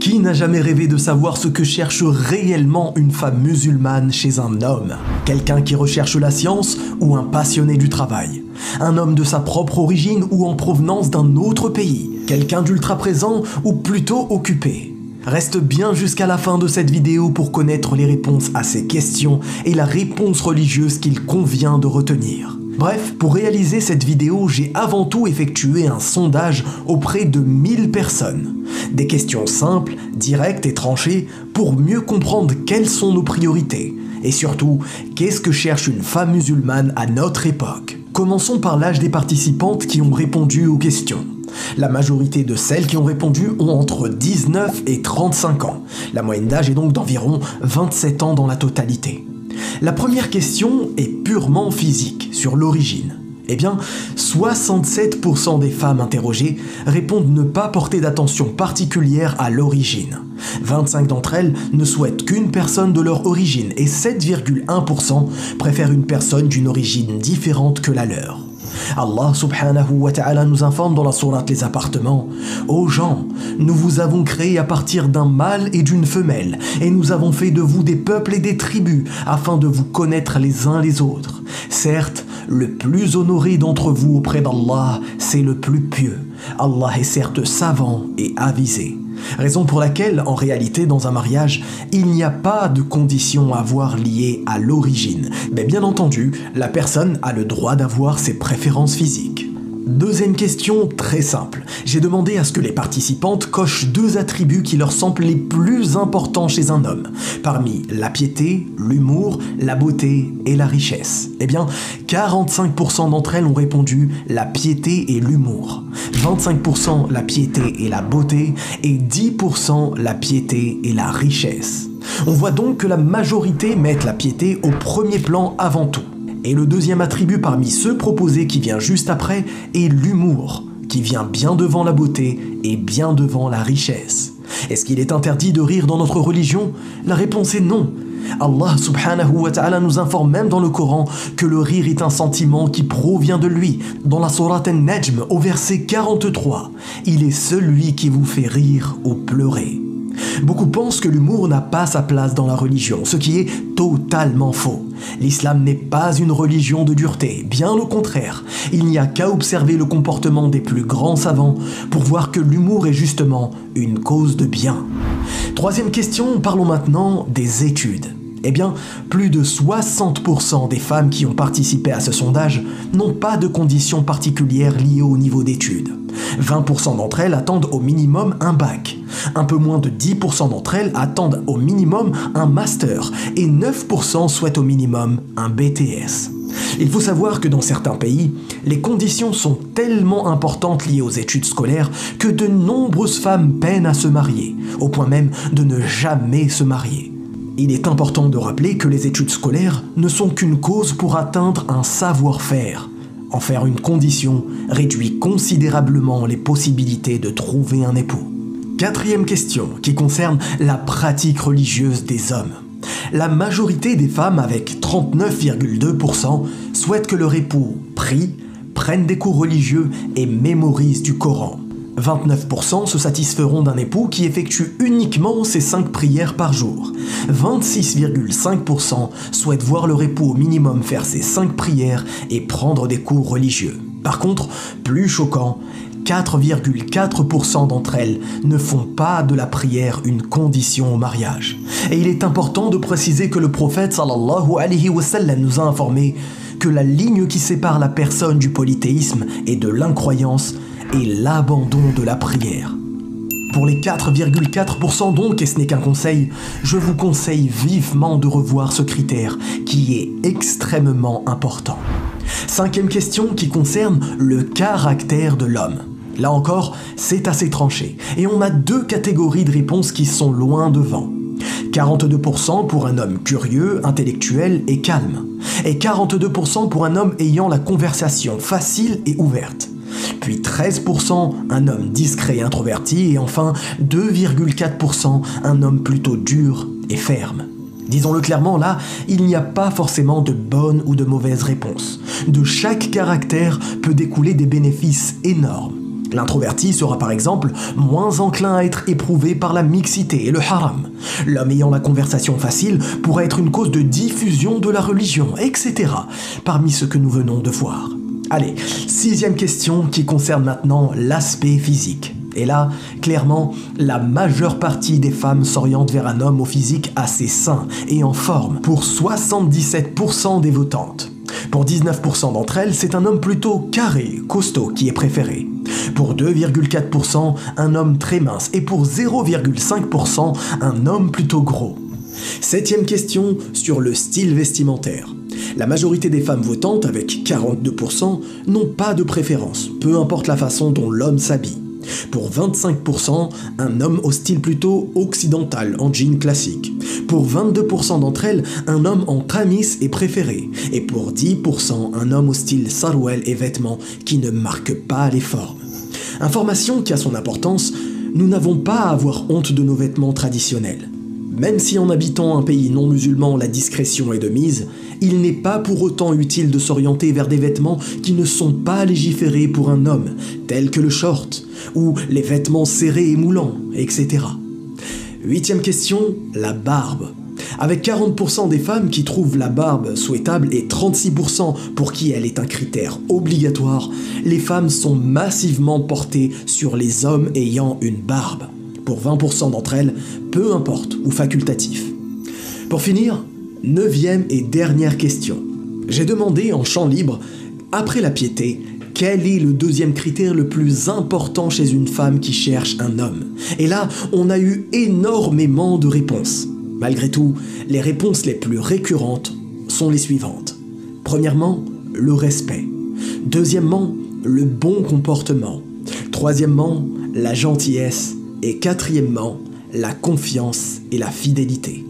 Qui n'a jamais rêvé de savoir ce que cherche réellement une femme musulmane chez un homme? Quelqu'un qui recherche la science ou un passionné du travail? Un homme de sa propre origine ou en provenance d'un autre pays? Quelqu'un d'ultra présent ou plutôt occupé? Reste bien jusqu'à la fin de cette vidéo pour connaître les réponses à ces questions et la réponse religieuse qu'il convient de retenir. Bref, pour réaliser cette vidéo, j'ai avant tout effectué un sondage auprès de 1000 personnes. Des questions simples, directes et tranchées pour mieux comprendre quelles sont nos priorités. Et surtout, qu'est-ce que cherche une femme musulmane à notre époque? Commençons par l'âge des participantes qui ont répondu aux questions. La majorité de celles qui ont répondu ont entre 19 et 35 ans. La moyenne d'âge est donc d'environ 27 ans dans la totalité. La première question est purement physique, sur l'origine. Eh bien, 67% des femmes interrogées répondent ne pas porter d'attention particulière à l'origine. 25 d'entre elles ne souhaitent qu'une personne de leur origine et 7,1% préfèrent une personne d'une origine différente que la leur. Allah subhanahu wa ta'ala nous informe dans la sourate Les appartements Ô gens, nous vous avons créé à partir d'un mâle et d'une femelle, et nous avons fait de vous des peuples et des tribus, afin de vous connaître les uns les autres. Certes, le plus honoré d'entre vous auprès d'Allah, c'est le plus pieux. Allah est certes savant et avisé. Raison pour laquelle, en réalité, dans un mariage, il n'y a pas de conditions à avoir liées à l'origine. Mais bien entendu, la personne a le droit d'avoir ses préférences physiques. Deuxième question très simple. J'ai demandé à ce que les participantes cochent deux attributs qui leur semblent les plus importants chez un homme, parmi la piété, l'humour, la beauté et la richesse. Eh bien, 45% d'entre elles ont répondu la piété et l'humour, 25% la piété et la beauté et 10% la piété et la richesse. On voit donc que la majorité mettent la piété au premier plan avant tout. Et le deuxième attribut parmi ceux proposés qui vient juste après est l'humour, qui vient bien devant la beauté et bien devant la richesse. Est-ce qu'il est interdit de rire dans notre religion? La réponse est non. Allah subhanahu wa ta'ala nous informe même dans le Coran que le rire est un sentiment qui provient de lui. Dans la Sourate An-Najm au verset 43, il est celui qui vous fait rire ou pleurer. Beaucoup pensent que l'humour n'a pas sa place dans la religion, ce qui est totalement faux. L'islam n'est pas une religion de dureté, bien au contraire. Il n'y a qu'à observer le comportement des plus grands savants pour voir que l'humour est justement une cause de bien. Troisième question, parlons maintenant des études. Eh bien, plus de 60% des femmes qui ont participé à ce sondage n'ont pas de conditions particulières liées au niveau d'études. 20% d'entre elles attendent au minimum un bac. Un peu moins de 10% d'entre elles attendent au minimum un master et 9% souhaitent au minimum un BTS. Il faut savoir que dans certains pays, les conditions sont tellement importantes liées aux études scolaires que de nombreuses femmes peinent à se marier, au point même de ne jamais se marier. Il est important de rappeler que les études scolaires ne sont qu'une cause pour atteindre un savoir-faire. En faire une condition réduit considérablement les possibilités de trouver un époux. Quatrième question qui concerne la pratique religieuse des hommes. La majorité des femmes, avec 39,2%, souhaitent que leur époux prie, prenne des cours religieux et mémorise du Coran. 29% se satisferont d'un époux qui effectue uniquement ses 5 prières par jour. 26,5% souhaitent voir leur époux au minimum faire ses 5 prières et prendre des cours religieux. Par contre, plus choquant, 4,4% d'entre elles ne font pas de la prière une condition au mariage. Et il est important de préciser que le prophète sallallahu alayhi wa sallam nous a informé que la ligne qui sépare la personne du polythéisme et de l'incroyance et l'abandon de la prière. Pour les 4,4% donc, et ce n'est qu'un conseil, je vous conseille vivement de revoir ce critère qui est extrêmement important. Cinquième question qui concerne le caractère de l'homme. Là encore, c'est assez tranché, et on a deux catégories de réponses qui sont loin devant. 42% pour un homme curieux, intellectuel et calme, et 42% pour un homme ayant la conversation facile et ouverte puis 13% un homme discret et introverti, et enfin 2,4% un homme plutôt dur et ferme. Disons-le clairement, là, il n'y a pas forcément de bonne ou de mauvaise réponse. De chaque caractère peut découler des bénéfices énormes. L'introverti sera par exemple moins enclin à être éprouvé par la mixité et le haram. L'homme ayant la conversation facile pourra être une cause de diffusion de la religion, etc. Parmi ce que nous venons de voir. Allez, sixième question qui concerne maintenant l'aspect physique. Et là, clairement, la majeure partie des femmes s'orientent vers un homme au physique assez sain et en forme, pour 77% des votantes. Pour 19% d'entre elles, c'est un homme plutôt carré, costaud qui est préféré. Pour 2,4%, un homme très mince et pour 0,5%, un homme plutôt gros. Septième question sur le style vestimentaire. La majorité des femmes votantes, avec 42%, n'ont pas de préférence, peu importe la façon dont l'homme s'habille. Pour 25%, un homme au style plutôt occidental, en jean classique. Pour 22% d'entre elles, un homme en tamis est préféré. Et pour 10%, un homme au style sarwell et vêtements qui ne marquent pas les formes. Information qui a son importance, nous n'avons pas à avoir honte de nos vêtements traditionnels. Même si en habitant un pays non musulman la discrétion est de mise, il n'est pas pour autant utile de s'orienter vers des vêtements qui ne sont pas légiférés pour un homme, tels que le short, ou les vêtements serrés et moulants, etc. Huitième question, la barbe. Avec 40% des femmes qui trouvent la barbe souhaitable et 36% pour qui elle est un critère obligatoire, les femmes sont massivement portées sur les hommes ayant une barbe. Pour 20% d'entre elles, peu importe, ou facultatif. Pour finir, neuvième et dernière question. J'ai demandé en champ libre, après la piété, quel est le deuxième critère le plus important chez une femme qui cherche un homme? Et là, on a eu énormément de réponses. Malgré tout, les réponses les plus récurrentes sont les suivantes. Premièrement, le respect. Deuxièmement, le bon comportement. Troisièmement, la gentillesse. Et quatrièmement, la confiance et la fidélité.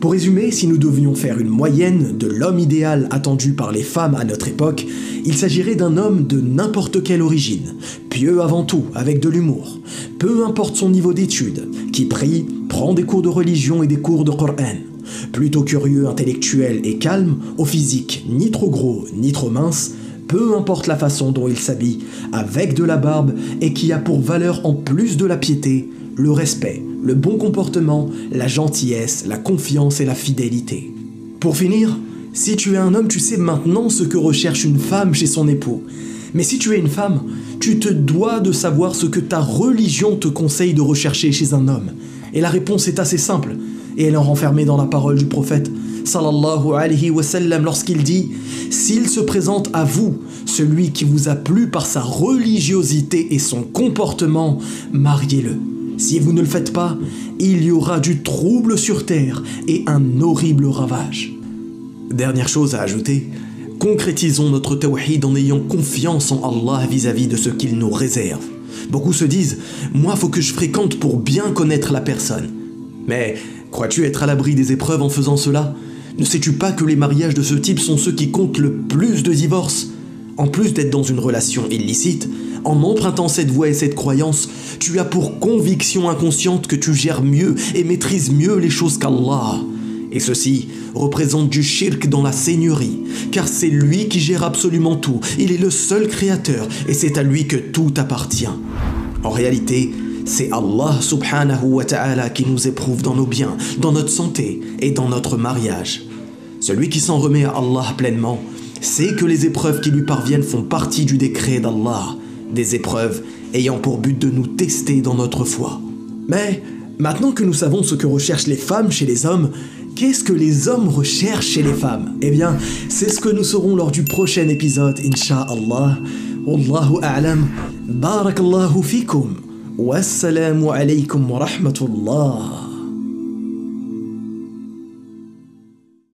Pour résumer, si nous devions faire une moyenne de l'homme idéal attendu par les femmes à notre époque, il s'agirait d'un homme de n'importe quelle origine, pieux avant tout, avec de l'humour, peu importe son niveau d'études, qui prie, prend des cours de religion et des cours de Coran, plutôt curieux, intellectuel et calme, au physique ni trop gros ni trop mince, peu importe la façon dont il s'habille, avec de la barbe et qui a pour valeur en plus de la piété, le respect, le bon comportement, la gentillesse, la confiance et la fidélité. Pour finir, si tu es un homme, tu sais maintenant ce que recherche une femme chez son époux. Mais si tu es une femme, tu te dois de savoir ce que ta religion te conseille de rechercher chez un homme. Et la réponse est assez simple, et elle est renfermée dans la parole du prophète sallallahu alayhi wa sallam lorsqu'il dit S'il se présente à vous celui qui vous a plu par sa religiosité et son comportement, mariez-le. Si vous ne le faites pas, il y aura du trouble sur terre et un horrible ravage. Dernière chose à ajouter, concrétisons notre tawhid en ayant confiance en Allah vis-à-vis de ce qu'il nous réserve. Beaucoup se disent, moi faut que je fréquente pour bien connaître la personne. Mais crois-tu être à l'abri des épreuves en faisant cela? Ne sais-tu pas que les mariages de ce type sont ceux qui comptent le plus de divorces? En plus d'être dans une relation illicite, en empruntant cette voie et cette croyance, tu as pour conviction inconsciente que tu gères mieux et maîtrises mieux les choses qu'Allah. Et ceci représente du shirk dans la seigneurie, car c'est lui qui gère absolument tout, il est le seul créateur, et c'est à lui que tout appartient. En réalité, c'est Allah subhanahu wa ta'ala qui nous éprouve dans nos biens, dans notre santé et dans notre mariage. Celui qui s'en remet à Allah pleinement sait que les épreuves qui lui parviennent font partie du décret d'Allah, des épreuves ayant pour but de nous tester dans notre foi. Mais maintenant que nous savons ce que recherchent les femmes chez les hommes, qu'est-ce que les hommes recherchent chez les femmes? Eh bien, c'est ce que nous saurons lors du prochain épisode, Inch'Allah. Wallahu a'lam. Barakallahu fikum. Wassalamu alaykum wa rahmatullah.